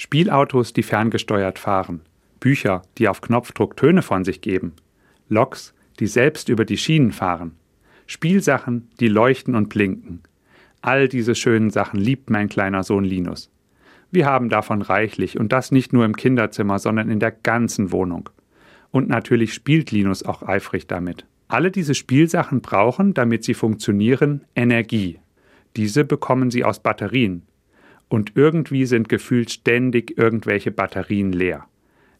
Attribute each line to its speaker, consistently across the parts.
Speaker 1: Spielautos, die ferngesteuert fahren, Bücher, die auf Knopfdruck Töne von sich geben, Loks, die selbst über die Schienen fahren, Spielsachen, die leuchten und blinken. All diese schönen Sachen liebt mein kleiner Sohn Linus. Wir haben davon reichlich und das nicht nur im Kinderzimmer, sondern in der ganzen Wohnung. Und natürlich spielt Linus auch eifrig damit. Alle diese Spielsachen brauchen, damit sie funktionieren, Energie. Diese bekommen sie aus Batterien. Und irgendwie sind gefühlt ständig irgendwelche Batterien leer.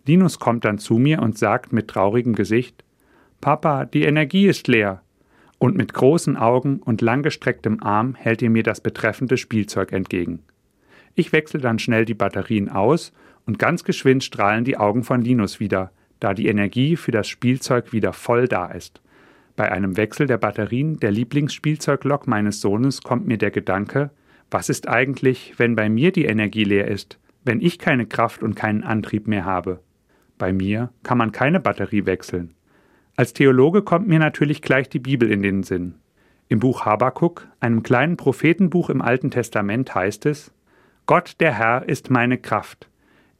Speaker 1: Linus kommt dann zu mir und sagt mit traurigem Gesicht Papa, die Energie ist leer. Und mit großen Augen und langgestrecktem Arm hält er mir das betreffende Spielzeug entgegen. Ich wechsle dann schnell die Batterien aus und ganz geschwind strahlen die Augen von Linus wieder, da die Energie für das Spielzeug wieder voll da ist. Bei einem Wechsel der Batterien der Lieblingsspielzeuglok meines Sohnes kommt mir der Gedanke, was ist eigentlich, wenn bei mir die Energie leer ist, wenn ich keine Kraft und keinen Antrieb mehr habe? Bei mir kann man keine Batterie wechseln. Als Theologe kommt mir natürlich gleich die Bibel in den Sinn. Im Buch Habakuk, einem kleinen Prophetenbuch im Alten Testament, heißt es: Gott der Herr ist meine Kraft.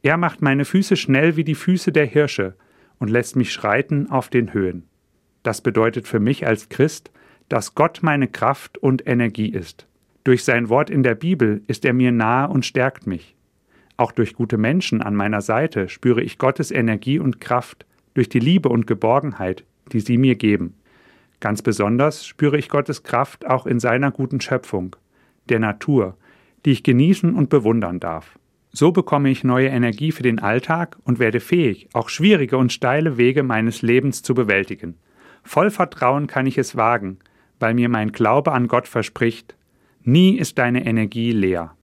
Speaker 1: Er macht meine Füße schnell wie die Füße der Hirsche und lässt mich schreiten auf den Höhen. Das bedeutet für mich als Christ, dass Gott meine Kraft und Energie ist. Durch sein Wort in der Bibel ist er mir nahe und stärkt mich. Auch durch gute Menschen an meiner Seite spüre ich Gottes Energie und Kraft, durch die Liebe und Geborgenheit, die sie mir geben. Ganz besonders spüre ich Gottes Kraft auch in seiner guten Schöpfung, der Natur, die ich genießen und bewundern darf. So bekomme ich neue Energie für den Alltag und werde fähig, auch schwierige und steile Wege meines Lebens zu bewältigen. Voll Vertrauen kann ich es wagen, weil mir mein Glaube an Gott verspricht, nie ist deine Energie leer.